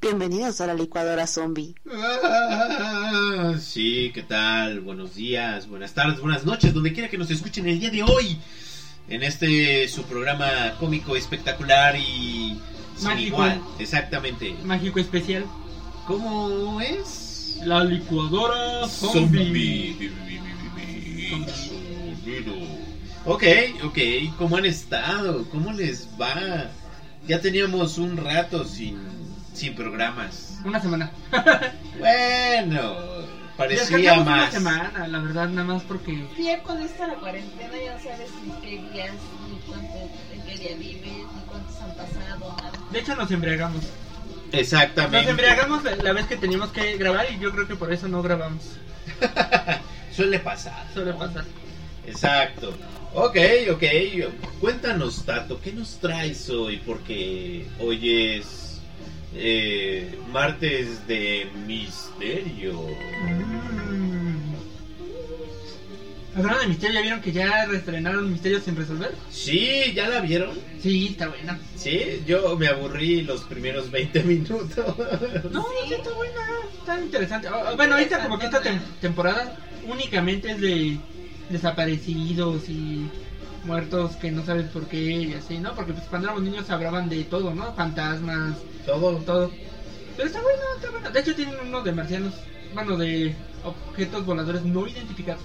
Bienvenidos a la licuadora zombie. Ah, sí, ¿qué tal? Buenos días, buenas tardes, buenas noches, donde quiera que nos escuchen el día de hoy. En este su programa cómico espectacular y sin Mágico. igual, exactamente. Mágico especial. ¿Cómo es? La licuadora zombie. Ok, ok, ¿cómo han estado? ¿Cómo les va? Ya teníamos un rato sin, sin programas. Una semana. Bueno, parecía Descansamos una más. semana, la verdad, nada más porque. Sí, ya con esta la cuarentena ya no sabes ni qué días, ni cuánto, en qué día vives, ni cuántos han pasado, nada. De hecho, nos embriagamos. Exactamente. Nos embriagamos la, la vez que teníamos que grabar y yo creo que por eso no grabamos. Suele pasar. Suele pasar. Exacto. Ok, ok. Cuéntanos, Tato, ¿qué nos traes hoy? Porque hoy es eh, martes de misterio. Mm. Hablando de misterio, ¿ya vieron que ya reestrenaron Misterios sin resolver? Sí, ¿ya la vieron? Sí, está buena. Sí, yo me aburrí los primeros 20 minutos. No, sí, está buena, está interesante. Bueno, ahorita como que esta tem- temporada únicamente es de desaparecidos y muertos que no sabes por qué y así, ¿no? Porque pues cuando éramos niños hablaban de todo, ¿no? Fantasmas, Todo. todo. Pero está bueno, está bueno. De hecho tienen uno de marcianos, bueno, de objetos voladores no identificados.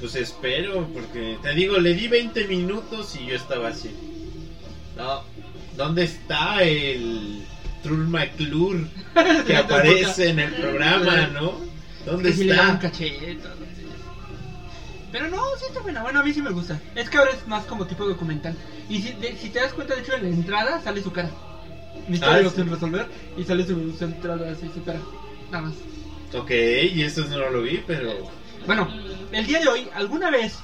Pues espero, porque te digo, le di 20 minutos y yo estaba así. No, ¿dónde está el Trull McClure que aparece en el programa, no? ¿Dónde Que si le dan está? cachetas, así. Pero no, sí está buena. Bueno, a mí sí me gusta. Es que ahora es más como tipo documental. Y si, de- si te das cuenta, de hecho, en la entrada sale su cara. Misterio Ah, sin resolver. Y sale su, su entrada así, su cara. Nada más. Ok, y eso no lo vi, pero... Bueno, el día de hoy, ¿alguna vez,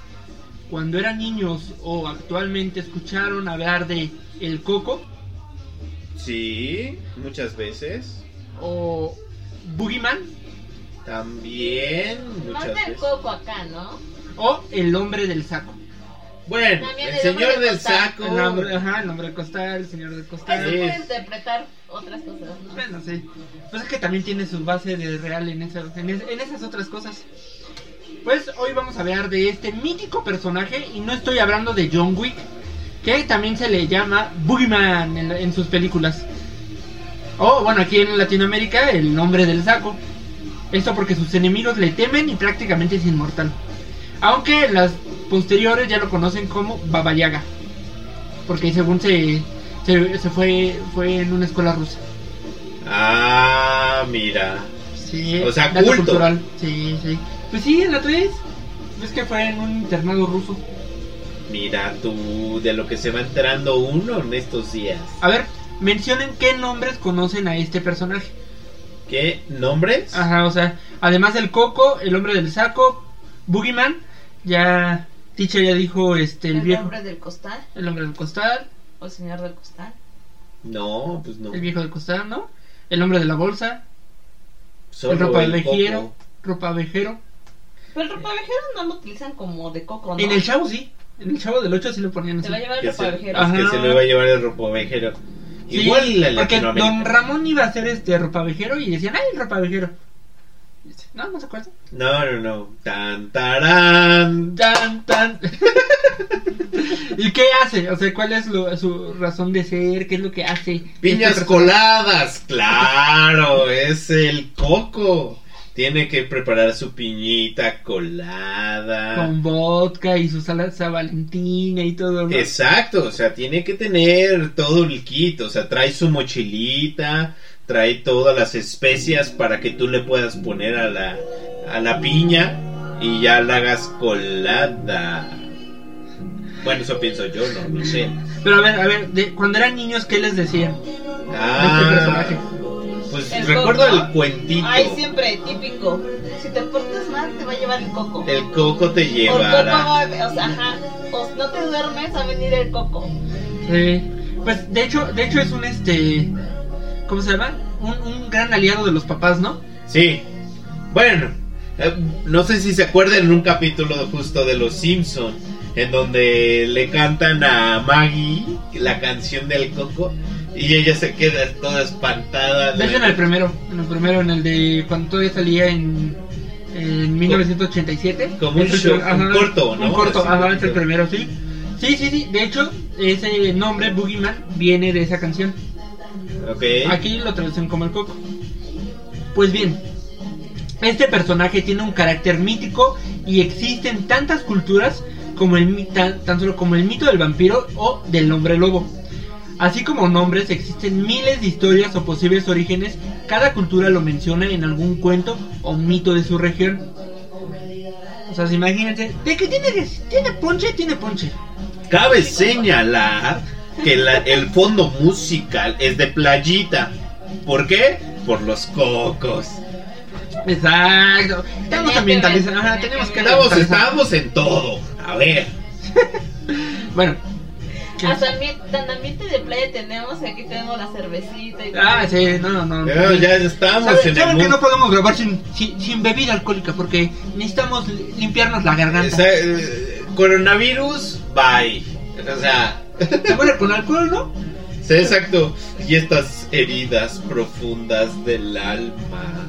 cuando eran niños o actualmente escucharon hablar de El Coco Sí, muchas veces. o Boogeyman También, Más del veces. coco acá, ¿no? o El Hombre del Saco? Bueno, También el el hombre señor del del costal. saco... El hombre, ajá, el hombre del costal, el señor del Eso costal. Sí. puede interpretar otras cosas, ¿no? Bueno, sí. Pues es que también tiene su base de real en esas, en, es- en esas otras cosas. Pues hoy vamos a hablar de este mítico personaje y no estoy hablando de John Wick, que también se le llama Boogeyman en, en sus películas. O bueno, aquí en Latinoamérica, el nombre del saco. Esto porque sus enemigos le temen y prácticamente es inmortal. Aunque en las posteriores ya lo conocen como Baba Yaga. Porque según se, se, se fue, fue en una escuela rusa. Ah, mira. Sí, O sea, culto. cultural. Sí, sí. Pues sí, en la 3. Es que fue en un internado ruso. Mira tú, de lo que se va enterando uno en estos días. A ver, mencionen qué nombres conocen a este personaje. ¿Qué nombres? Ajá, o sea, además del Coco, el hombre del saco, Boogeyman, ya Teacher ya dijo este el, El viejo, hombre del costal, el hombre del costal, o el señor del costal. No, pues no. el viejo del costal, ¿no? El hombre de la bolsa, Solo el ropa el vejero, coco. ropa vejero. Pero el ropavejero no lo utilizan como de coco, ¿no? En el chavo sí, en el chavo del 8 sí lo ponían Se así. va a llevar el se, ropavejero. Ajá. que se lo iba a llevar el ropavejero. Sí, Igual la porque. Don Ramón iba a ser este ropavejero y decían, ay, el ropavejero. No, no se acuerda. No, no, no. Tan, tarán. Tan, tan. ¿Y qué hace? O sea, ¿cuál es lo- su razón de ser? ¿Qué es lo que hace? Piñas Este coladas, claro, es el coco. Tiene que preparar su piñita colada. Con vodka y su salsa valentina y todo. ¿no? Exacto, o sea, tiene que tener todo el kit, o sea, trae su mochilita, trae todas las especias para que tú le puedas poner a la, a la piña y ya la hagas colada. Bueno, eso pienso yo, no, no sé. Pero a ver, a ver, de, cuando eran niños, ¿qué les decían? Ah, Este personaje. Pues El recuerdo coco. el cuentito. Ay, siempre, típico. Si te portas mal, te va a llevar el coco. El coco te O el coco llevará. va a- o sea, ajá. O si no te duermes, va a venir el coco. Sí. Pues de hecho, de hecho es un este. ¿Cómo se llama? Un, un gran aliado de los papás, ¿no? Sí. Bueno, Eh, no sé si se acuerdan en un capítulo justo de Los Simpson en donde le cantan a Maggie la canción del coco y ella se queda toda espantada. De en el primero, en el primero, en el de cuando todavía salía en, en 1987. Como un show- un corto, ¿no? Un corto, ajá, es el primero, sí. Sí, sí, sí. De hecho, ese nombre, Boogeyman, viene de esa canción. Ok. Aquí lo traducen como el coco. Pues bien, este personaje tiene un carácter mítico y existe en tantas culturas como el tan, tan solo como el mito del vampiro o del hombre lobo. Así como nombres, existen miles de historias o posibles orígenes. Cada cultura lo menciona en algún cuento o mito de su región. O sea, imagínense, de que tiene, tiene ponche, tiene ponche. Cabe señalar que la- el fondo musical es de playita. ¿Por qué? Por los cocos. Exacto. Estamos ver, Ajá, tenemos que. Estamos, estamos en todo. A ver. Bueno. Hasta ambiente, tan ambiente de playa tenemos, aquí tenemos la cervecita y Ah, sí, no, no. no. Ya, ya estamos ¿Saben, en el que no podemos grabar sin, sin, sin bebida alcohólica? Porque necesitamos li- limpiarnos la garganta. Esa- eh, coronavirus, bye. O sea, Se muere con alcohol, ¿no? sí, exacto. Y estas heridas profundas del alma.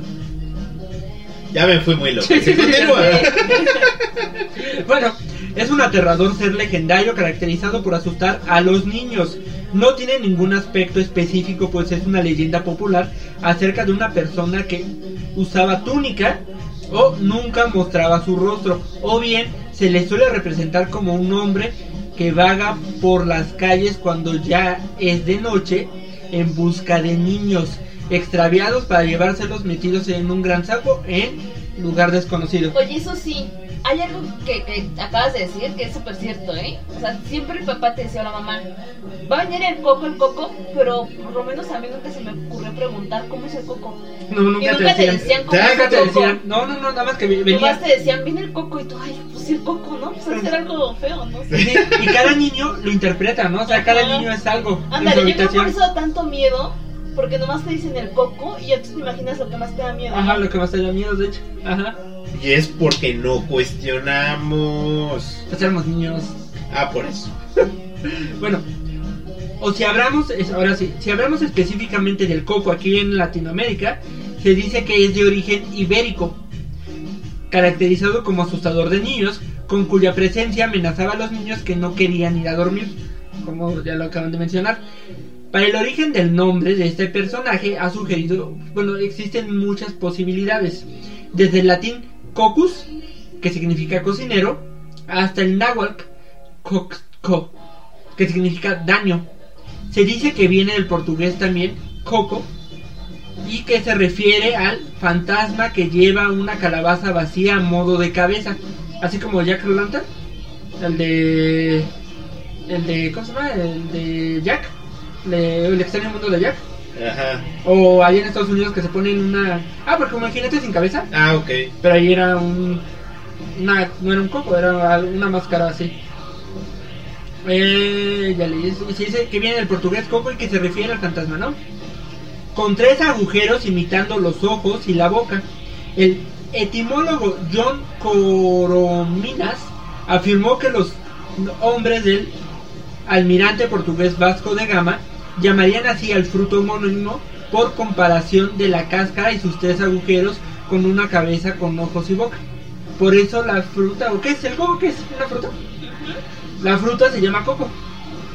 Ya me fui muy loco. Sí, Sí. Bueno, es un aterrador ser legendario caracterizado por asustar a los niños. No tiene ningún aspecto específico, pues es una leyenda popular acerca de una persona que usaba túnica o nunca mostraba su rostro, o bien se le suele representar como un hombre que vaga por las calles cuando ya es de noche en busca de niños extraviados para llevárselos metidos en un gran saco en lugar desconocido. Oye, eso sí, hay algo que, que acabas de decir que es súper cierto, ¿eh? O sea, siempre el papá te decía a la mamá, va a venir el coco, el coco, pero por lo menos a mí nunca se me ocurrió preguntar cómo es el coco. No, nunca, Y nunca te decían cómo Ya, es Nunca el te coco. decían, no, no, no, nada más que venía. Nomás te decían, viene el coco y tú, ay, pues sí, el coco, ¿no? Pues ser algo feo, ¿no? Sí, y cada niño lo interpreta, ¿no? O sea, cada niño es algo. Ándale, yo creo por eso da tanto miedo, porque nomás te dicen el coco y ya tú te imaginas lo que más te da miedo. Ajá, lo que más te da miedo, de hecho. Ajá. Y es porque no cuestionamos. Pues éramos niños. Ah, por eso. Bueno, o si hablamos, es- ahora sí, si hablamos específicamente del coco aquí en Latinoamérica, se dice que es de origen ibérico, caracterizado como asustador de niños, con cuya presencia amenazaba a los niños que no querían ir a dormir, como ya lo acaban de mencionar. Para el origen del nombre de este personaje ha sugerido, bueno, existen muchas posibilidades, desde el latín cocus, que significa cocinero, hasta el náhuatl coxco, que significa daño. Se dice que viene del portugués también coco y que se refiere al fantasma que lleva una calabaza vacía a modo de cabeza, así como Jack Lantern, el de el de ¿cómo se llama? El de Jack, Le- el extraño mundo de Jack, Ajá. o ahí en Estados Unidos que se ponen una ah, porque como el jinete sin cabeza, Ah, ok. pero ahí era un. Una, no era un coco, era una máscara así. Eh, ya le y se dice que viene del portugués coco y que se refiere al fantasma, ¿no? Con tres agujeros imitando los ojos y la boca. El etimólogo John Corominas afirmó que los hombres del almirante portugués Vasco de Gama llamarían así al fruto homónimo por comparación de la cáscara y sus tres agujeros con una cabeza con ojos y boca. Por eso la fruta, ¿o qué es el coco? ¿Qué es una fruta? La fruta se llama coco,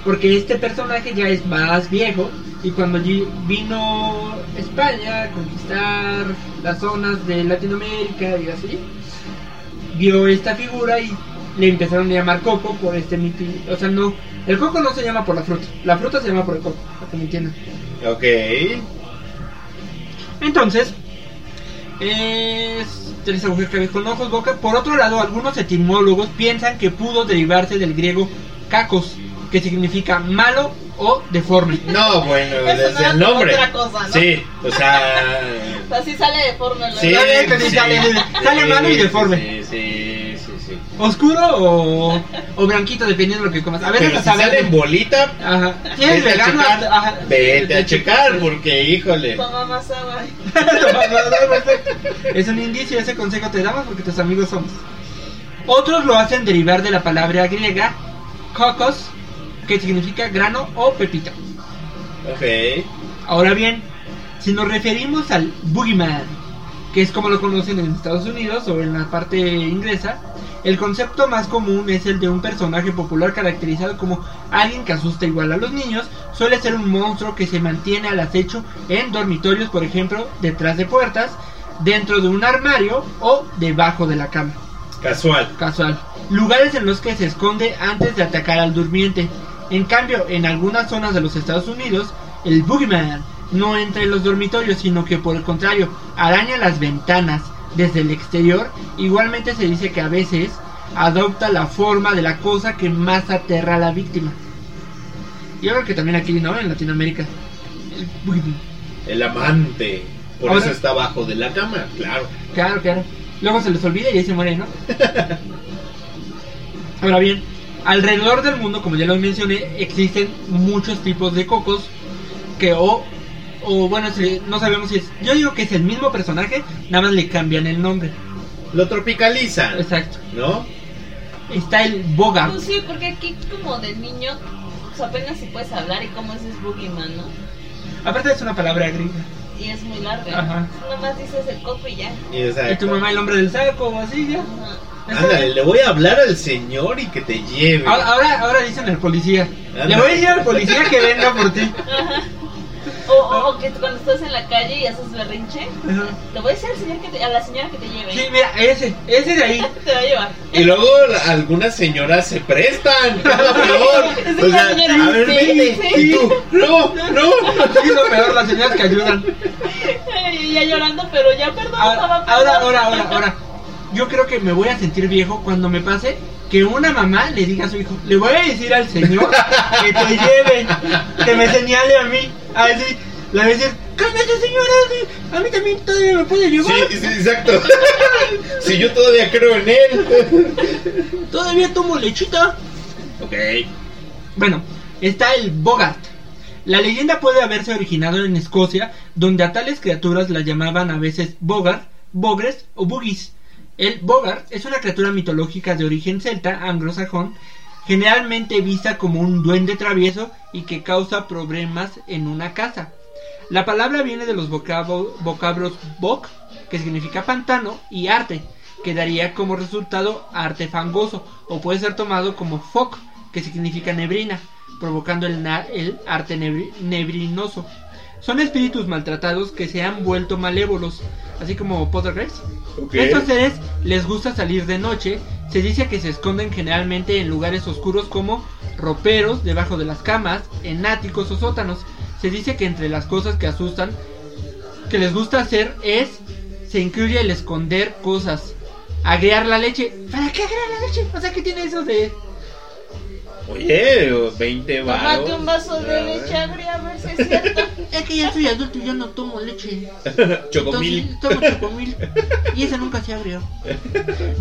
porque este personaje ya es más viejo y cuando allí vino España a conquistar las zonas de Latinoamérica y así, vio esta figura y le empezaron a llamar coco por este mito. O sea, no, el coco no se llama por la fruta, la fruta se llama por el coco, para que me entiendan. Ok. Entonces, es tres agujeros cabeza con ojos, boca. Por otro lado, algunos etimólogos piensan que pudo derivarse del griego kakos, que significa malo o deforme. No, bueno, desde el nombre. otra cosa, ¿no? Sí, o sea. Así sale de forma. Sí, que sí, sale- sale malo y deforme. Oscuro o, o blanquito, dependiendo de lo que comas. A veces Pero si hasta sale en bolita, Ajá. Si eres vete a vegano, checar. ajá. Vete a checar, porque híjole. Toma más agua. es un indicio, ese consejo te damos porque tus amigos somos. Otros lo hacen derivar de la palabra griega cocos, que significa grano o pepita. Ok. Ahora bien, si nos referimos al boogeyman, que es como lo conocen en Estados Unidos o en la parte inglesa, el concepto más común es el de un personaje popular caracterizado como alguien que asusta igual a los niños, suele ser un monstruo que se mantiene al acecho en dormitorios, por ejemplo, detrás de puertas, dentro de un armario o debajo de la cama. Casual. Casual. Lugares en los que se esconde antes de atacar al durmiente. En cambio, en algunas zonas de los Estados Unidos, el Boogeyman no entra en los dormitorios, sino que por el contrario, araña las ventanas desde el exterior. Igualmente se dice que a veces adopta la forma de la cosa que más aterra a la víctima. Yo creo que también aquí, ¿no? En Latinoamérica. El. El amante. Por Ahora- eso está abajo de la cama, claro. Claro, claro. Luego se les olvida y ahí se muere, ¿no? Ahora bien, alrededor del mundo, como ya lo mencioné, existen muchos tipos de cocos que o, o bueno, si- no sabemos si es... Yo digo que es el mismo personaje, nada más le cambian el nombre. Lo tropicalizan, Exacto. ¿no? Está el Bogart. Pues sí, porque aquí como de niño, pues apenas si puedes hablar y cómo es es Boogeyman, ¿no? Aparte es una palabra gringa. Y es muy larga. Ajá. Nomás dices el coco y ya. Y, o sea, Y tu mamá el hombre del saco o así ya. Ajá. Ándale, le voy a hablar al señor y que te lleve. Ahora, ahora, ahora dicen al policía. Ándale. Le voy a decir al policía que venga por ti. Ajá. O, o, o que cuando estás en la calle y haces berrinche, Ajá. le voy a decir al señor que te- a la señora que te lleve. Sí, mira, ese, ese de ahí. Te va a llevar. Y luego algunas señoras se prestan, lo peor. Es O sea, señora, a ver, sí, sí. Y tú, no, no. Sí, lo peor, las señoras que ayudan. Y ya llorando, pero ya perdón, Ahora, mamá, ahora, perdón. ahora, ahora, ahora. Yo creo que me voy a sentir viejo cuando me pase que una mamá le diga a su hijo, le voy a decir al señor que te lleve, que me señale a mí. Así, le voy a decir, cállate señora, a mí también todavía me puede llevar. Sí, sí, exacto. Si yo todavía creo en él. Todavía tomo lechita. Ok. Bueno, está el Bogart. La leyenda puede haberse originado en Escocia, donde a tales criaturas las llamaban a veces Bogart, Bogres o Boogies. El Bogart es una criatura mitológica de origen celta, anglosajón, generalmente vista como un duende travieso y que causa problemas en una casa. La palabra viene de los vocablos bog, que significa pantano, y arte, que daría como resultado arte fangoso, o puede ser tomado como foc, que significa neblina, provocando el, el arte nebri- neblinoso. Son espíritus maltratados que se han vuelto malévolos, así como Poltergeist. Ok. Estos seres les gusta salir de noche. Se dice que se esconden generalmente en lugares oscuros como roperos, debajo de las camas, en áticos o sótanos. Se dice que entre las cosas que asustan que les gusta hacer es se incluye el esconder cosas, agregar la leche. ¿Para qué agregar la leche? O sea, ¿qué tiene eso de Oye, 20 baros. Tómate un vaso de leche agria a ver si es cierto. Es que ya soy adulto y yo no tomo leche. Chocomil. Entonces, tomo chocomil. Y ese nunca se abrió.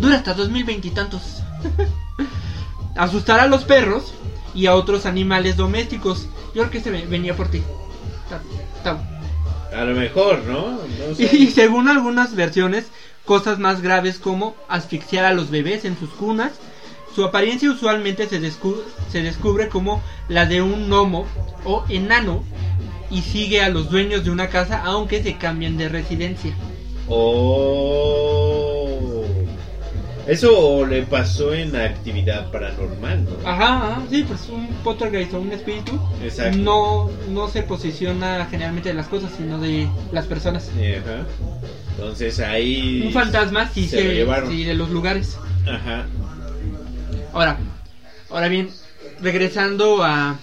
Dura hasta 2020 y tantos. Asustar a los perros y a otros animales domésticos. Yo creo que ese ve- venía por ti. Ta- ta- A lo mejor, ¿no? No sé. Y según algunas versiones, cosas más graves como asfixiar a los bebés en sus cunas. Su apariencia usualmente se, descu- se descubre como la de un gnomo o enano y sigue a los dueños de una casa aunque se cambien de residencia. Oh. Eso le pasó en actividad paranormal, ¿no? Ajá, ajá, sí, pues un poltergeist o un espíritu Exacto. no, no se posiciona generalmente de las cosas, sino de las personas. Ajá. Entonces ahí. Un fantasma sí se se, sí, de los lugares. Ajá. Ahora, ahora bien, regresando a,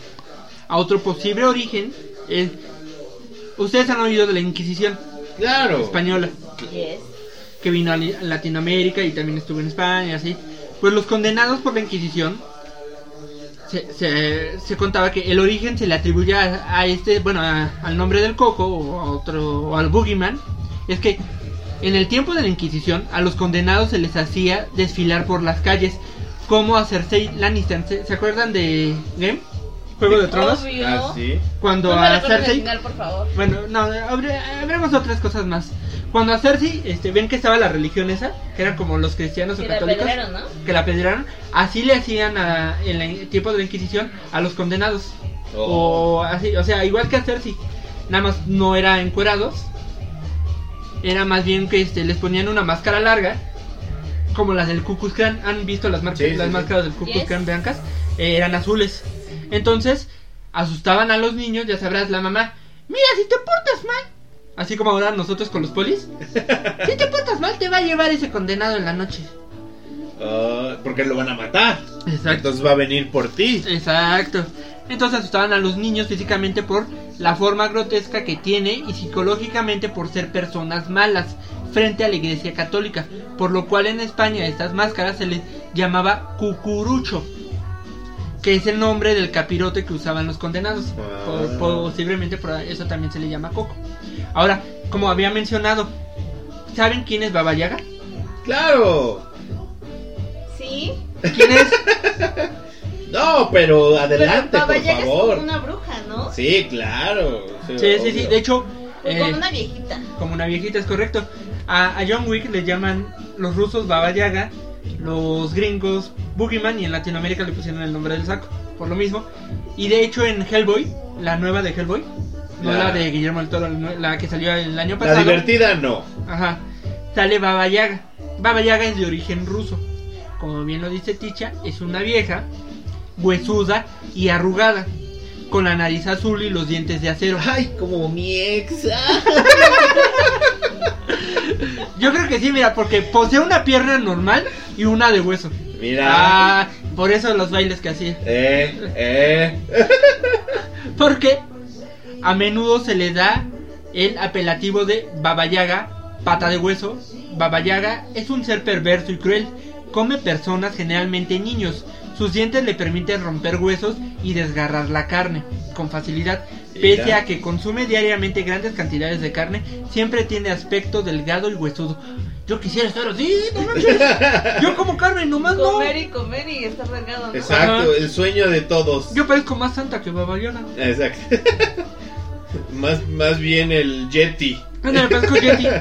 a otro posible origen, ustedes han oído de la Inquisición Claro. española, Yes. que vino a Latinoamérica y también estuvo en España y así. Pues los condenados por la Inquisición, se, se, se contaba que el origen se le atribuye a, a este, bueno, a- al nombre del coco o a otro, o al boogeyman, es que En el tiempo de la Inquisición, a los condenados se les hacía desfilar por las calles, como a Cersei Lannister. ¿Se, se acuerdan de Game? Juego de Tronos. Obvio. Ah, sí. Cuando No me a Cersei final, por favor. Bueno, no, habremos otras cosas más. Cuando a Cersei, este, ven que estaba la religión esa, que eran como los cristianos o Que la católicos, apedrearon, ¿no? que la apedrearon, así le hacían a- en el tiempo de la Inquisición a los condenados. Oh. O así, o sea, igual que a Cersei, nada más no era encuerados, era más bien que este, les ponían una máscara larga, como las del Ku Klux Klan. ¿Han visto las, marcas, Sí, las sí. máscaras del Yes. Klan blancas? Eh, eran azules. Entonces, asustaban a los niños, ya sabrás, la mamá, mira, si te portas mal. Así como ahora nosotros con los polis. si te portas mal, te va a llevar ese condenado en la noche. Ah, porque lo van a matar. Exacto. Entonces va a venir por ti. Exacto. Entonces asustaban a los niños físicamente por la forma grotesca que tiene y psicológicamente por ser personas malas frente a la iglesia católica, por lo cual en España a estas máscaras se les llamaba cucurucho, que es el nombre del capirote que usaban los condenados. Ah. Po- posiblemente por eso también se le llama coco. Ahora, como había mencionado, ¿saben quién es Baba Yaga? Claro. Sí. ¿Quién es? No, pero adelante, Pero Baba por Yaga favor. es como una bruja, ¿no? Sí, claro. Sí, sí, sí. obvio. De hecho, Pues eh, Como una viejita. como una viejita, es correcto. A, a John Wick le llaman los rusos Baba Yaga, los gringos Boogeyman y en Latinoamérica le pusieron el nombre del saco, por lo mismo. Y de hecho en Hellboy, la nueva de Hellboy, no La- la de Guillermo del Toro, la la que salió el año La pasado. divertida no. Ajá. Sale Baba Yaga. Baba Yaga es de origen ruso. Como bien lo dice Ticha, es una vieja, huesuda y arrugada, con la nariz azul y los dientes de acero. Ay, como mi ex. Yo creo que sí, mira, porque posee una pierna normal y una de hueso. Mira. Ah, por eso los bailes que hacía. Eh, eh. Porque a menudo se le da el apelativo de Baba Yaga, pata de hueso. Baba Yaga es un ser perverso y cruel. Come personas, generalmente niños. Sus dientes le permiten romper huesos y desgarrar la carne con facilidad. Pese a que consume diariamente grandes cantidades de carne, siempre tiene aspecto delgado y huesudo. Yo quisiera estar así, no manches. Yo como carne nomás no. Comer y comer y estar ¿no? Exacto, Ajá. el sueño de todos. Yo parezco más santa que Baba Yaga. Exacto. más, más bien el Yeti. Parezco Yeti.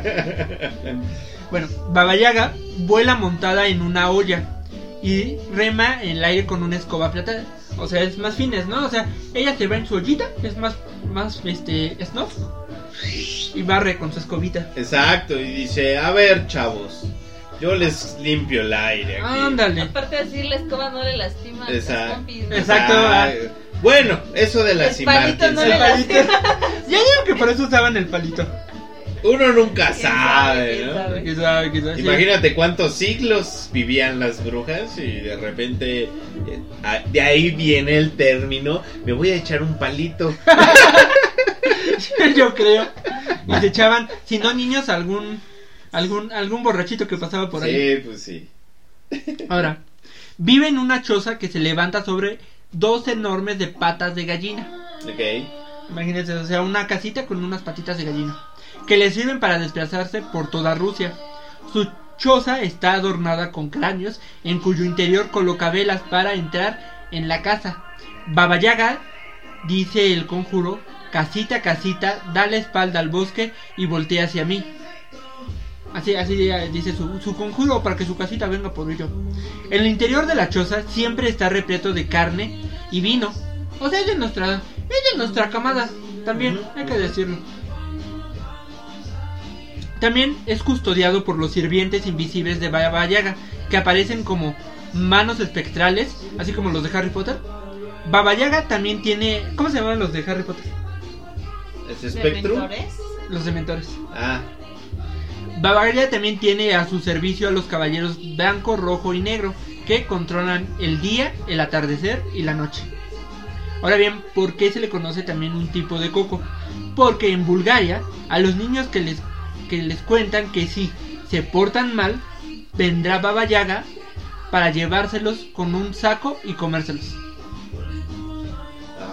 Bueno, Baba Yaga vuela montada en una olla y rema en el aire con una escoba plateada. O sea, es más fines, ¿no? O sea, ella se va en su ollita, es más, más, este, snuff. Y barre con su escobita. Exacto, y dice, a ver, chavos, yo les limpio el aire aquí. Ándale. Aparte de decir la escoba no le lastima a Exacto. pompis, ¿no? Exacto. Ah, Bueno, eso de lastimar, palito quién no le palito. Ya digo que por eso usaban el palito. Uno nunca ¿Quién sabe, ¿no? sabe? Quién sabe, quién sabe, sí. Imagínate cuántos siglos vivían las brujas y de repente eh, de ahí viene el término, me voy a echar un palito. Yo creo. Y se echaban, si no niños, algún, algún, algún borrachito que pasaba por ahí. Sí, pues sí. Ahora, vive en una choza que se levanta sobre dos enormes de patas de gallina. Ok. Imagínense, o sea, una casita con unas patitas de gallina. Que le sirven para desplazarse por toda Rusia. Su choza está adornada con cráneos, en cuyo interior coloca velas para entrar en la casa. Baba Yaga, dice el conjuro, casita, casita, da la espalda al bosque y voltea hacia mí. Así, así eh, dice su, su conjuro para que su casita venga por ello. El interior de la choza siempre está repleto de carne y vino. O sea, es de nuestra, es de nuestra camada. También, hay que decirlo. También es custodiado por los sirvientes invisibles de Baba Yaga, que aparecen como manos espectrales, así como los de Harry Potter. Baba Yaga también tiene. ¿Cómo se llaman los de Harry Potter? ¿Es? ¿Dementores? Los dementores. Ah, Baba Yaga también tiene a su servicio a los caballeros blanco, rojo y negro, que controlan el día, el atardecer y la noche. Ahora bien, ¿por qué se le conoce también un tipo de coco? Porque en Bulgaria, a los niños que les, que les cuentan que si se portan mal, vendrá Baba Yaga para llevárselos con un saco y comérselos.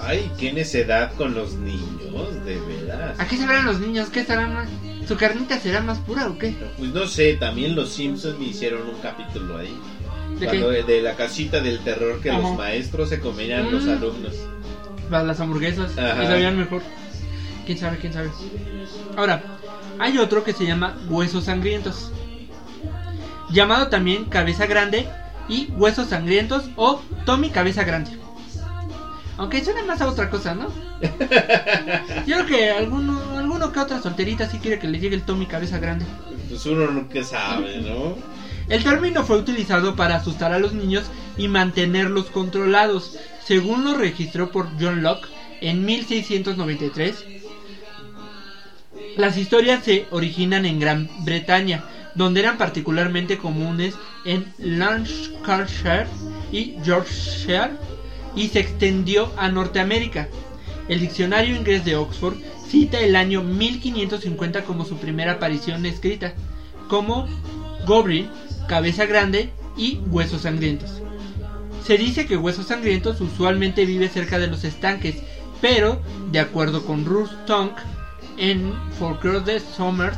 ay, qué necedad con los niños, de veras. ¿A qué sabrán los niños? ¿Qué estarán? ¿Su carnita será más pura o qué? Pues no sé, también los Simpsons hicieron un capítulo ahí. ¿De Cuando- de la casita del terror que Ajá. los maestros se comían los Mm. alumnos. Para las hamburguesas. Ajá. Y sabían mejor. ¿Quién sabe? ¿Quién sabe? Ahora, hay otro que se llama Huesos Sangrientos. Llamado también Cabeza Grande y Huesos Sangrientos o Tommy Cabeza Grande. Aunque suena más a otra cosa, ¿no? Yo creo que alguno, alguno que otra solterita sí quiere que le llegue el Tommy Cabeza Grande. Pues uno nunca sabe, ¿no? El término fue utilizado para asustar a los niños y mantenerlos controlados, según lo registró por John Locke en 1693. Las historias se originan en Gran Bretaña, donde eran particularmente comunes en Lancashire y Yorkshire, y se extendió a Norteamérica. El diccionario inglés de Oxford cita el año 1550 como su primera aparición escrita, como Goblin, cabeza grande y huesos sangrientos. Se dice que huesos sangrientos usualmente vive cerca de los estanques, pero, de acuerdo con Ruth Tonk, en Folklore de Somers,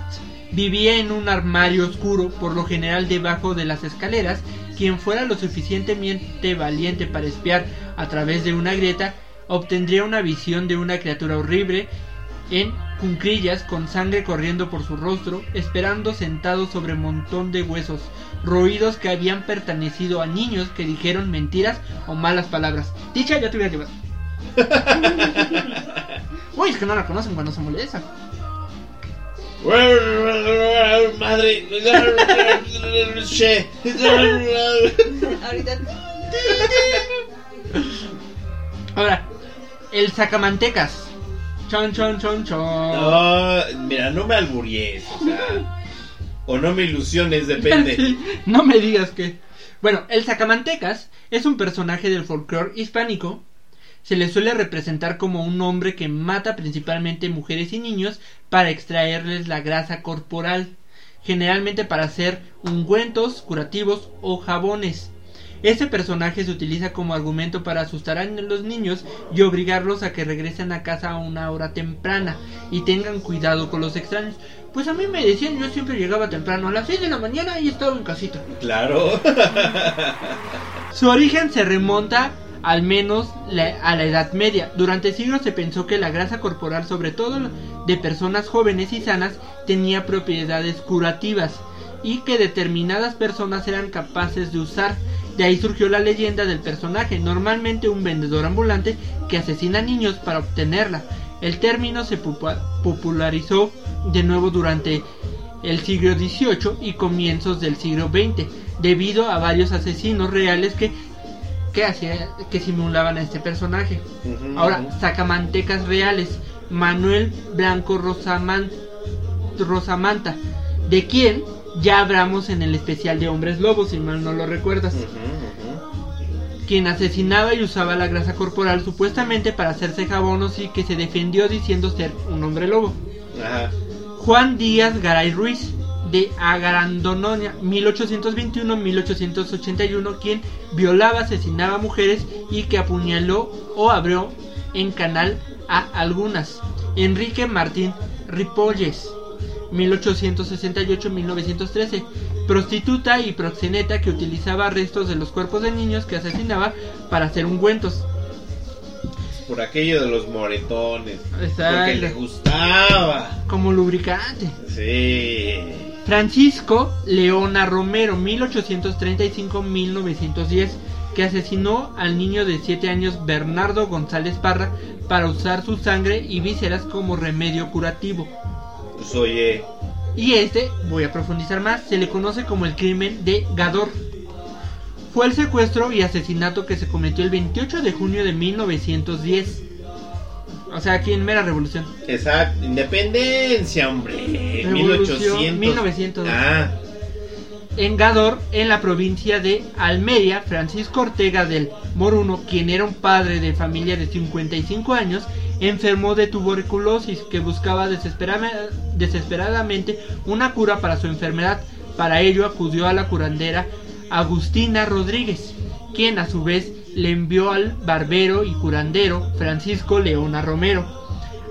vivía en un armario oscuro, por lo general debajo de las escaleras. Quien fuera lo suficientemente valiente para espiar a través de una grieta, obtendría una visión de una criatura horrible en cunclillas con sangre corriendo por su rostro, esperando sentado sobre un montón de huesos, roídos que habían pertenecido a niños que dijeron mentiras o malas palabras. Dicha, ya te voy a llevar. Uy, es que no la conocen cuando se molesta. Madre. Che. Ahorita. Ahora, el sacamantecas. Chon, chon, chon, chon. No, mira, no me alburies, o sea. O no me ilusiones, depende. Sí, no me digas que. Bueno, el sacamantecas es un personaje del folclore hispánico. Se le suele representar como un hombre que mata principalmente mujeres y niños para extraerles la grasa corporal, generalmente para hacer ungüentos, curativos o jabones. Este personaje se utiliza como argumento para asustar a los niños y obligarlos a que regresen a casa a una hora temprana y tengan cuidado con los extraños. Pues a mí me decían, yo siempre llegaba temprano, a las 6 de la mañana y estaba en casita. Claro. Su origen se remonta al menos a la Edad Media. Durante siglos se pensó que la grasa corporal, sobre todo de personas jóvenes y sanas, tenía propiedades curativas y que determinadas personas eran capaces de usar. De ahí surgió la leyenda del personaje, normalmente un vendedor ambulante que asesina niños para obtenerla. El término se popu- popularizó de nuevo durante el siglo XVIII y comienzos del siglo XX, debido a varios asesinos reales que, que, hacía- que simulaban a este personaje. Ahora, ujú. sacamantecas reales. Manuel Blanco Rosaman- Rosamanta, de quien ya hablamos en el especial de Hombres Lobos, si mal no lo recuerdas. Quien asesinaba y usaba la grasa corporal supuestamente para hacerse jabonos y que se defendió diciendo ser un hombre lobo. Juan Díaz Garay Ruiz, de Agarandononia, 1821-1881, quien violaba, asesinaba mujeres y que apuñaló o abrió en canal a algunas. Enrique Martín Ripolles, 1868-1913, prostituta y proxeneta que utilizaba restos de los cuerpos de niños que asesinaba para hacer ungüentos. Por aquello de los moretones. Exacto. Porque le gustaba. Como lubricante. Sí. Francisco Leona Romero, 1835-1910, que asesinó al niño de 7 años Bernardo González Parra para usar su sangre y vísceras como remedio curativo. Pues oye. Y este, voy a profundizar más, se le conoce como el crimen de Gador. Fue el secuestro y asesinato que se cometió el 28 de junio de 1910. O sea, aquí en mera revolución. Exacto. Independencia, hombre. Revolución, 1800. 1900. Ah. En Gador, en la provincia de Almería, Francisco Ortega del Moruno, quien era un padre de familia de 55 años, enfermó de tuberculosis que buscaba desesperada- desesperadamente una cura para su enfermedad. Para ello acudió a la curandera Agustina Rodríguez, quien a su vez le envió al barbero y curandero Francisco Leona Romero.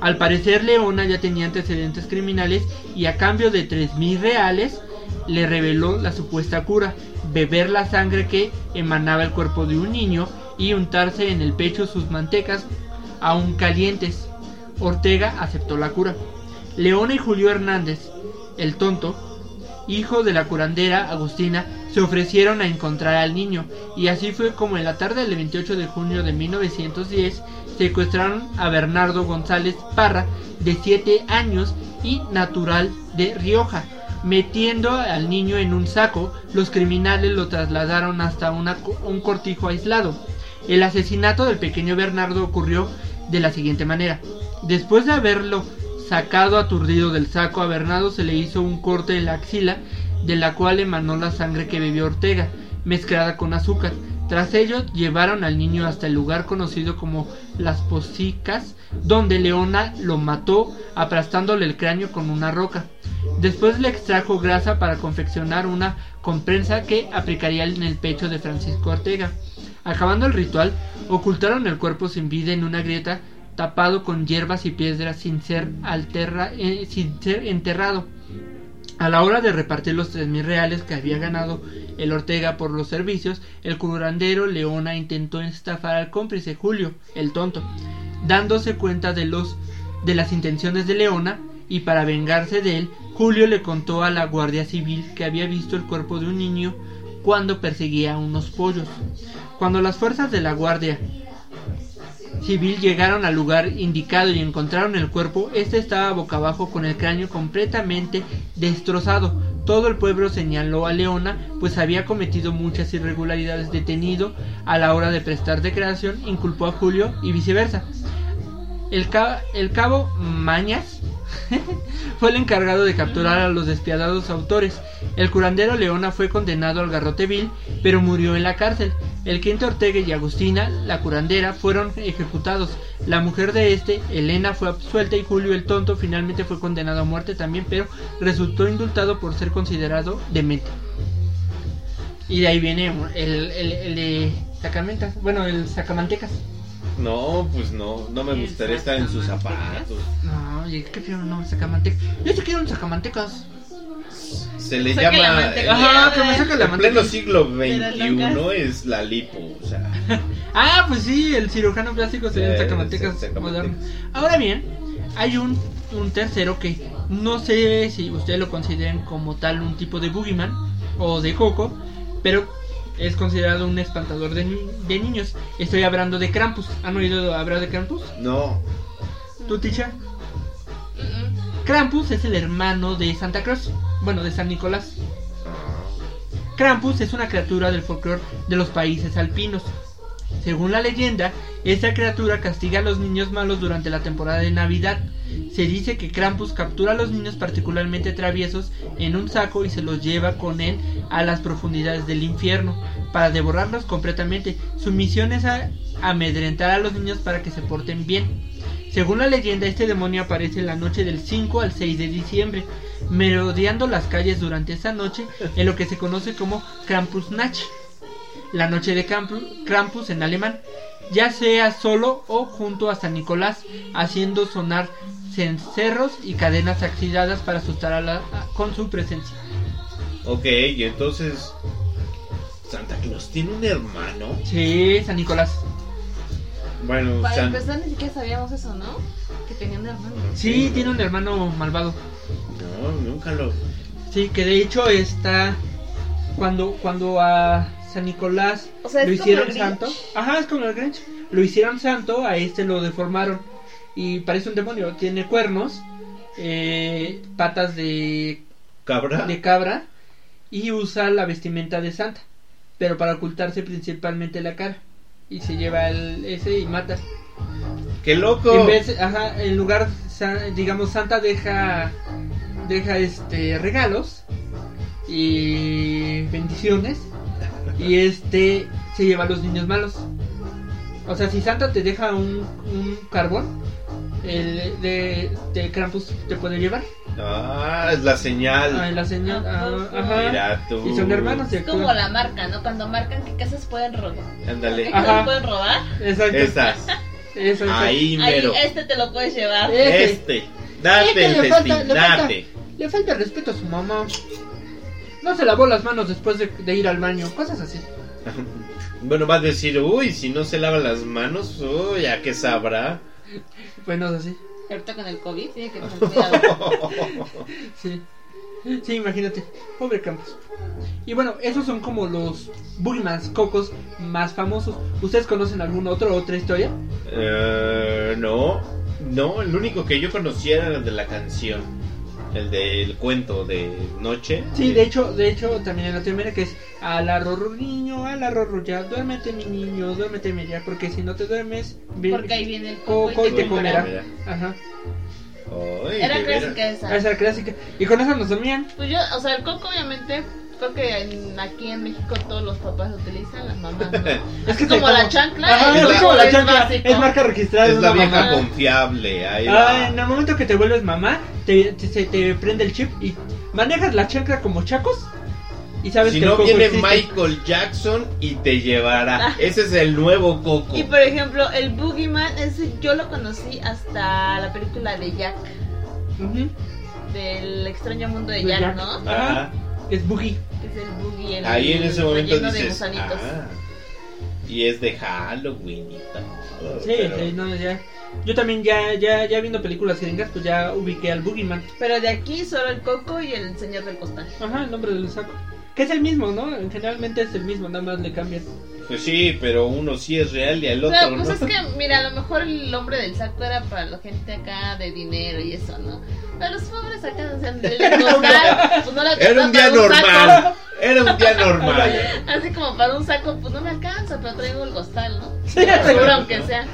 Al parecer Leona ya tenía antecedentes criminales y a cambio de tres mil reales le reveló la supuesta cura, beber la sangre que emanaba el cuerpo de un niño y untarse en el pecho sus mantecas aún calientes. Ortega aceptó la cura. Leona y Julio Hernández, el tonto, hijo de la curandera Agustina, se ofrecieron a encontrar al niño, y así fue como en la tarde del 28 de junio de 1910 secuestraron a Bernardo González Parra, de 7 años y natural de Rioja. Metiendo al niño en un saco, los criminales lo trasladaron hasta una un cortijo aislado. El asesinato del pequeño Bernardo ocurrió de la siguiente manera. Después de haberlo sacado aturdido del saco, a Bernardo se le hizo un corte en la axila, de la cual emanó la sangre que bebió Ortega, mezclada con azúcar. Tras ello, llevaron al niño hasta el lugar conocido como Las Posicas, donde Leona lo mató aplastándole el cráneo con una roca. Después le extrajo grasa para confeccionar una comprensa que aplicaría en el pecho de Francisco Ortega. Acabando el ritual, ocultaron el cuerpo sin vida en una grieta tapado con hierbas y piedras sin ser, eh, sin ser enterrado. A la hora de repartir los tres mil reales que había ganado el Ortega por los servicios, el curandero Leona intentó estafar al cómplice Julio, el tonto, dándose cuenta de los de las intenciones de Leona y para vengarse de él, Julio le contó a la Guardia Civil que había visto el cuerpo de un niño cuando perseguía a unos pollos. Cuando las fuerzas de la Guardia Civil llegaron al lugar indicado y encontraron el cuerpo, este estaba boca abajo con el cráneo completamente destrozado. Todo el pueblo señaló a Leona, pues había cometido muchas irregularidades detenido a la hora de prestar declaración, inculpó a Julio y viceversa. El, ca- el cabo Mañas fue el encargado de capturar a los despiadados autores. El curandero Leona fue condenado al garrote vil, pero murió en la cárcel. El quinto Ortega y Agustina, la curandera, fueron ejecutados. La mujer de este, Elena, fue absuelta y Julio el tonto finalmente fue condenado a muerte también, pero resultó indultado por ser considerado demente. Y de ahí viene el, el, de bueno, el Sacamantecas. No, pues no, no me gustaría estar en sus sacamantecas. zapatos. No, oye, ¿qué quiero un Sacamantecas? Yo sí quiero un Sacamantecas. Se le Saque la llama. manteca. Ajá, que me saque la En manteca. pleno siglo XXI es la lipo, o sea. Ah, pues sí, el cirujano plástico sería Eh, un sacamantecas el sacamantecas. moderno. Ahora bien, hay un, un tercero que no sé si ustedes lo consideren como tal un tipo de boogeyman o de coco, pero es considerado un espantador de, ni- de niños. Estoy hablando de Krampus. ¿Han oído hablar de Krampus? No. ¿Tú, Ticha? Krampus es el hermano de Santa Claus, bueno, de San Nicolás. Krampus es una criatura del folclore de los países alpinos. Según la leyenda, esta criatura castiga a los niños malos durante la temporada de Navidad. Se dice que Krampus captura a los niños particularmente traviesos en un saco y se los lleva con él a las profundidades del infierno para devorarlos completamente. Su misión es a- amedrentar a los niños para que se porten bien. Según la leyenda, este demonio aparece la noche del 5 al 6 de diciembre, merodeando las calles durante esa noche en lo que se conoce como Krampusnacht, la noche de Krampu- Krampus en alemán, ya sea solo o junto a San Nicolás, haciendo sonar cencerros y cadenas oxidadas para asustar a la, a- con su presencia. Ok, y entonces. Santa Claus tiene un hermano. Sí, San Nicolás. Bueno, Para San- empezar, ni siquiera sabíamos eso, ¿no? Que tenía un hermano. Sí, tiene un hermano malvado. No, nunca lo. Sí, que de hecho está cuando cuando a San Nicolás O sea, lo hicieron santo. Ajá, es como el Grinch. Lo hicieron santo, a este lo deformaron y parece un demonio. Tiene cuernos, eh, patas de, ¿Cabra? de cabra y usa la vestimenta de santa, pero para ocultarse principalmente la cara. Y se lleva el ese y mata. ¡Qué loco! En vez, ajá, en lugar, sa- digamos, Santa deja, deja este regalos y bendiciones y este se lleva a los niños malos. O sea, si Santa te deja un, un carbón, el de, de Krampus te puede llevar. Ah, es la señal. Ah, la señal, ah, ajá. Mira tú. Y son hermanos. Es como la marca, ¿no? Cuando marcan qué casas pueden robar. ¿Qué Ándale. Casas pueden robar? Exacto. Esas. Eso, eso. Ahí Ahí, mero. este te lo puedes llevar. Este. Date Este el le falta- festín, le falta-. Le falta respeto a su mamá. No se lavó las manos después de, de ir al baño, cosas así. Bueno, vas a decir, uy, si no se lava las manos, uy, ¿a qué sabrá? Bueno, es así. Ahorita con el COVID tiene que tener cuidado. Sí. Sí, imagínate. Pobre Campos. Y bueno, esos son como los Boogeyman's cocos más famosos. ¿Ustedes conocen algún otro otra historia? Eh, no, no, el único que yo conocía era el de la canción, el del cuento de noche. Sí, de hecho, de hecho también en Latinoamérica es a la rorro niño, a la rorro ya, duérmete mi niño, duérmete mi ya, porque si no te duermes, vi- Porque ahí viene el coco, coco y te comerá. comerá. Ajá, Era clásica esa. esa era clásica. Y con eso nos dormían. Pues yo, o sea, el coco obviamente, creo que en- aquí en México todos los papás utilizan, las mamás no. Es que Es como la chancla. Ajá, es como la chancla, es marca registrada Es la vieja mamá. confiable, ahí Ah, va. en el momento que te vuelves mamá, te, te- se te prende el chip y manejas la chancla como chacos y sabes Si que no coco viene existe. Michael Jackson y te llevará. Ese es el nuevo Coco. Y por ejemplo, el Boogeyman, ese yo lo conocí hasta la película de Jack, del extraño mundo de De Jack, Jack. ¿no? Ajá. Es boogie. Es el Boogie, el Ahí en ese momento dices, gusanitos. ah, y es de Halloween y todo. Sí, pero- sí, no, ya. Yo también ya, ya, ya viendo películas gringas, pues ya ubiqué al Boogeyman. Pero de aquí solo el coco y el señor del costal. Ajá, el nombre del saco. Que es el mismo, ¿no? Generalmente es el mismo, nada más le cambian. Pues sí, pero uno sí es real y el otro Pero pues no. es que, mira, a lo mejor el hombre del saco era para la gente acá de dinero y eso, ¿no? Pero los pobres acá, o sea, el costal, pues no le Era un día un normal. saco. Era un día normal. Así como para un saco, pues no me alcanza, pero traigo el costal, ¿no? Sí, Seguro, aunque sea.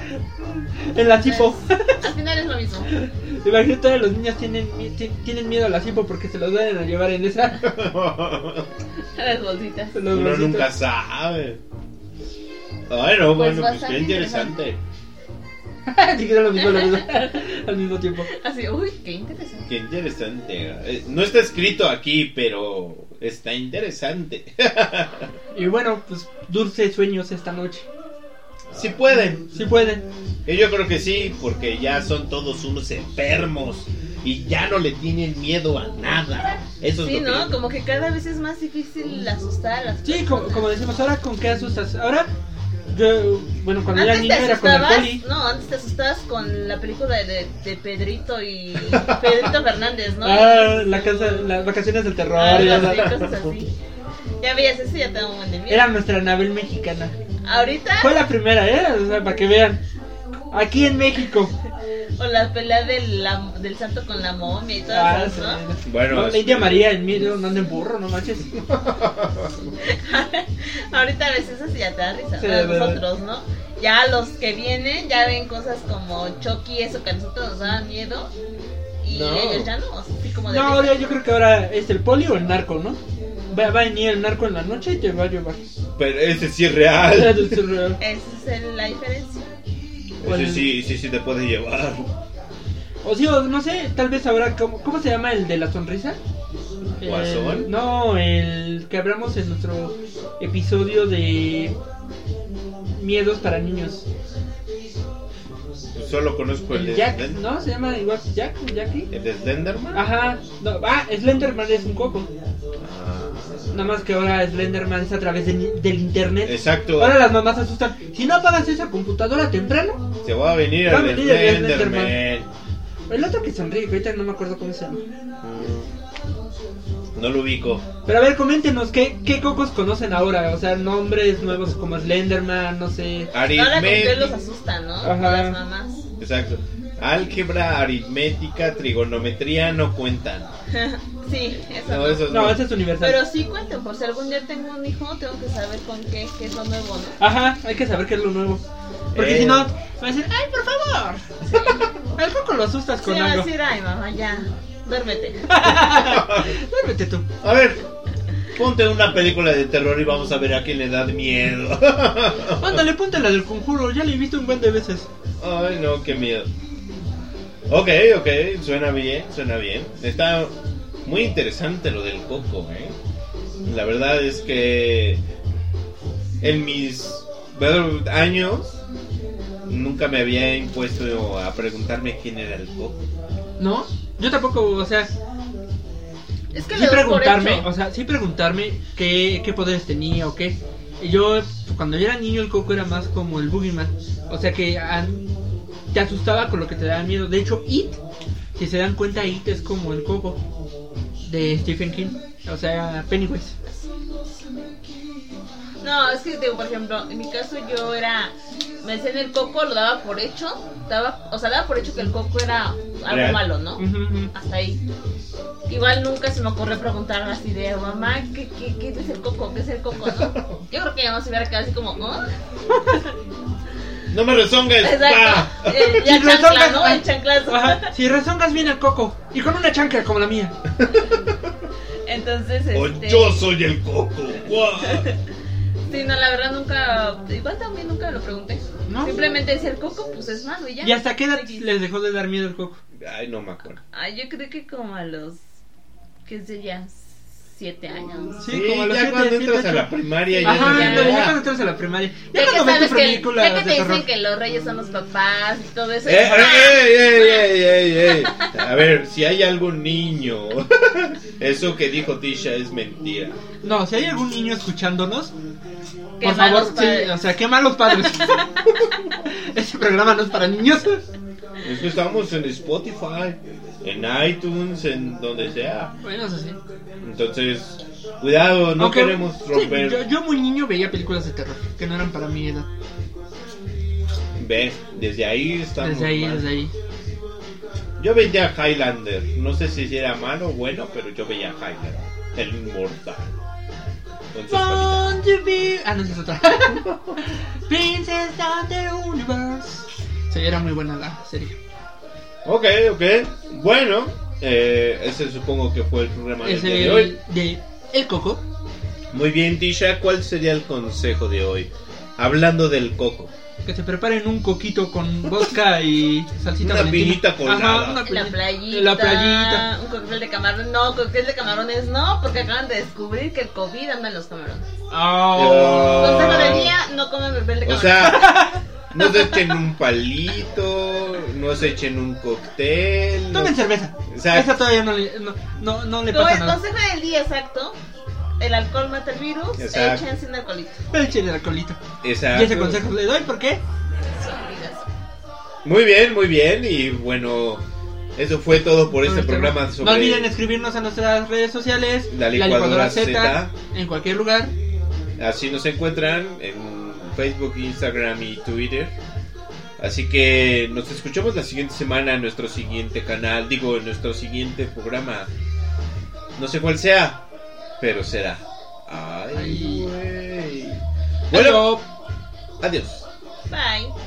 En la cipo. Al final es lo mismo. Imagínate, todos los niños tienen, tienen miedo a la cipo porque se los van a llevar en esa. Las bolsitas. los Uno bolsitos. nunca sabe. Ay, no, Pues bueno, pues qué interesante. Era lo mismo, lo mismo, al mismo tiempo. Así, uy, qué interesante. Qué interesante. Eh, No está escrito aquí, pero está interesante. Y bueno, pues dulces sueños esta noche. Si pueden. Si pueden. Y Yo creo que sí, porque ya son todos unos enfermos y ya no le tienen miedo a nada. Eso es Sí, lo ¿no? que... Como que cada vez es más difícil asustar a las Sí, personas. como, como decimos, ahora con qué asustas. Ahora, yo, bueno, cuando era Antes niño te era con el asustabas, poli. no, antes te asustabas con la película de, de Pedrito y Pedrito Fernández, ¿no? Ah, la casa, las vacaciones del terror. y esas- así, cosas así. Ya veías eso y ya te un buen de miedo. Era nuestra Anabel mexicana. Ahorita, Fue la primera, ¿eh? O sea, para que vean. Aquí en México. o la pelea del, la- del santo con la momia y todas Ah, esas, ¿no? sí. Bueno, No, la India María en medio no anda en burro, no manches. Ahorita ves eso y ya te da risa. A nosotros, ¿no? Ya los que vienen ya ven cosas como Chucky, eso que a nosotros nos daba miedo. Y No. ellos ya no, así como de No, yo creo que ahora es el poli o el narco, ¿no? Va, va a venir el narco en la noche y te va a llevar. Pero ese sí es real. Esa es el- la diferencia. Ese sí, sí, sí te puede llevar. O sí, o no sé, tal vez ahora, ¿cómo, cómo se llama el de la sonrisa? ¿Guasón? El- no, el que hablamos en nuestro episodio de miedos para niños. Solo conozco el El de Jack, Slender- ¿no? ¿Se llama igual Jack? ¿Jackie? ¿El de Slenderman? Ajá, no, ah, Slenderman es un coco. Ah, Nada más que ahora Slenderman es a través de del internet. Exacto. Ahora las mamás asustan. Si no apagas esa computadora temprano, Se va a venir Va a venir el de Slenderman. el otro que sonríe, que ahorita no me acuerdo cómo se llama. Mm. No lo ubico. Pero a ver, coméntenos, ¿qué, qué cocos conocen ahora? O sea, nombres nuevos como Slenderman, no sé. Ahora con qué los asustan, ¿no? Ajá. Las mamás. Exacto. Álgebra, aritmética, trigonometría no cuentan. sí, eso No, no. esos No, no. ese es universal. Pero sí cuenten, por si algún día tengo un hijo, tengo que saber con qué, qué es lo nuevo, ¿no? Ajá, hay que saber qué es lo nuevo. Porque Eh. si no, va a decir, ¡ay, por favor! Al coco lo asustas Sí, con va a algo. decir, ay, mamá, ya, duérmete. Duérmete tú. A ver, ponte una película de terror y vamos a ver a quién le da miedo. Ándale, ponte la del conjuro, ya la he visto un buen de veces. Ay, no, qué miedo. Ok, ok, suena bien, suena bien. Está muy interesante lo del coco, ¿eh? La verdad es que en mis años nunca me había impuesto a preguntarme quién era el coco. ¿No? Yo tampoco, o sea, Es que sí preguntarme, o sea, sí preguntarme qué, qué poderes tenía o qué. Yo, cuando yo era niño, el coco era más como el boogeyman. O sea que te asustaba con lo que te daba miedo. De hecho, It, si se dan cuenta, It es como el coco de Stephen King. O sea, Pennywise. No, es que digo, por ejemplo, en mi caso yo era, me decían el coco, lo daba por hecho, daba, o sea, daba por hecho que el coco era algo Real. malo, ¿no? Hasta ahí. Igual nunca se me ocurrió preguntar así de, mamá, ¿qué, qué, qué es el coco? ¿Qué es el coco? ¿no? Yo creo que ya no se hubiera quedado así como, ¿oh? No me rezongues. Exacto. Eh, ya Si chancla, rezongas- ¿no? El chanclazo. Ajá, Si rezongas bien el coco y con una chancla como la mía. Entonces, O este... yo soy el coco. Guau. Sí, no, la verdad nunca, igual también nunca lo pregunté. ¿No? Simplemente decía el coco, pues es malo y ya. ¿Y hasta qué edad les dejó de dar miedo el coco? Ay, no me acuerdo. Ay, yo creo que como a los, ¿qué sería? Siete años. Sí, como a los ya siete, cuando siete, entras a la primaria ya Ajá, se ya, llama- ya cuando entras a la primaria. Ya Ya que cuando ves sabes tu que, película ya que te dicen terror. que los reyes son los papás y todo eso. Eh, ¡ah! ey, ey, ey, ey, ey. A ver, si hay algún niño, eso que dijo Tisha es mentira. No, si hay algún niño escuchándonos, Qué por favor, sí, o sea, qué malos padres. Este programa no es para niños. Es que estamos en Spotify, en iTunes, en donde sea. Bueno, eso sí. Entonces, cuidado, no queremos sí, romper. yo, yo muy niño veía películas de terror que no eran para mi edad. Ve, desde ahí estamos. Desde ahí, mal. desde ahí. Yo veía Highlander. No sé si era malo o bueno, pero yo veía Highlander. El inmortal. Born to be- Ah, no, es otra. Princess of the Universe. Sí, era muy buena la serie. Ok, ok. Bueno, eh, ese supongo que fue el programa del de hoy. el de El Coco. Muy bien, Tisha, ¿cuál sería el consejo de hoy? Hablando del coco. Que se preparen un coquito con vodka y salsita Una valentina. piñita colada. Ajá, una En la playita. La playita. Un cóctel de camarón. No, cóctel de camarones no, porque acaban de descubrir que el COVID anda en los camarones. Oh. Consejo del día, no comen cóctel de O camarón. sea, no se echen un palito, no se echen un cóctel. no- Tomen cerveza. Exacto. Esa todavía no le, no, no, no le pasa el nada. consejo del día exacto. El alcohol mata el virus. Exacto. Echen sin alcoholito. Echen el alcoholito. Exacto. Y ese consejo le doy porque. Muy bien, muy bien. Y bueno, eso fue todo por este Nuestro- programa sobre. No olviden escribirnos a nuestras redes sociales. La licuadora Z, Z. En cualquier lugar. Así nos encuentran en Facebook, Instagram y Twitter. Así que nos escuchamos la siguiente semana en nuestro siguiente canal, digo, en nuestro siguiente programa. No sé cuál sea, pero será. Ay, güey. Bueno, Adiós. adiós.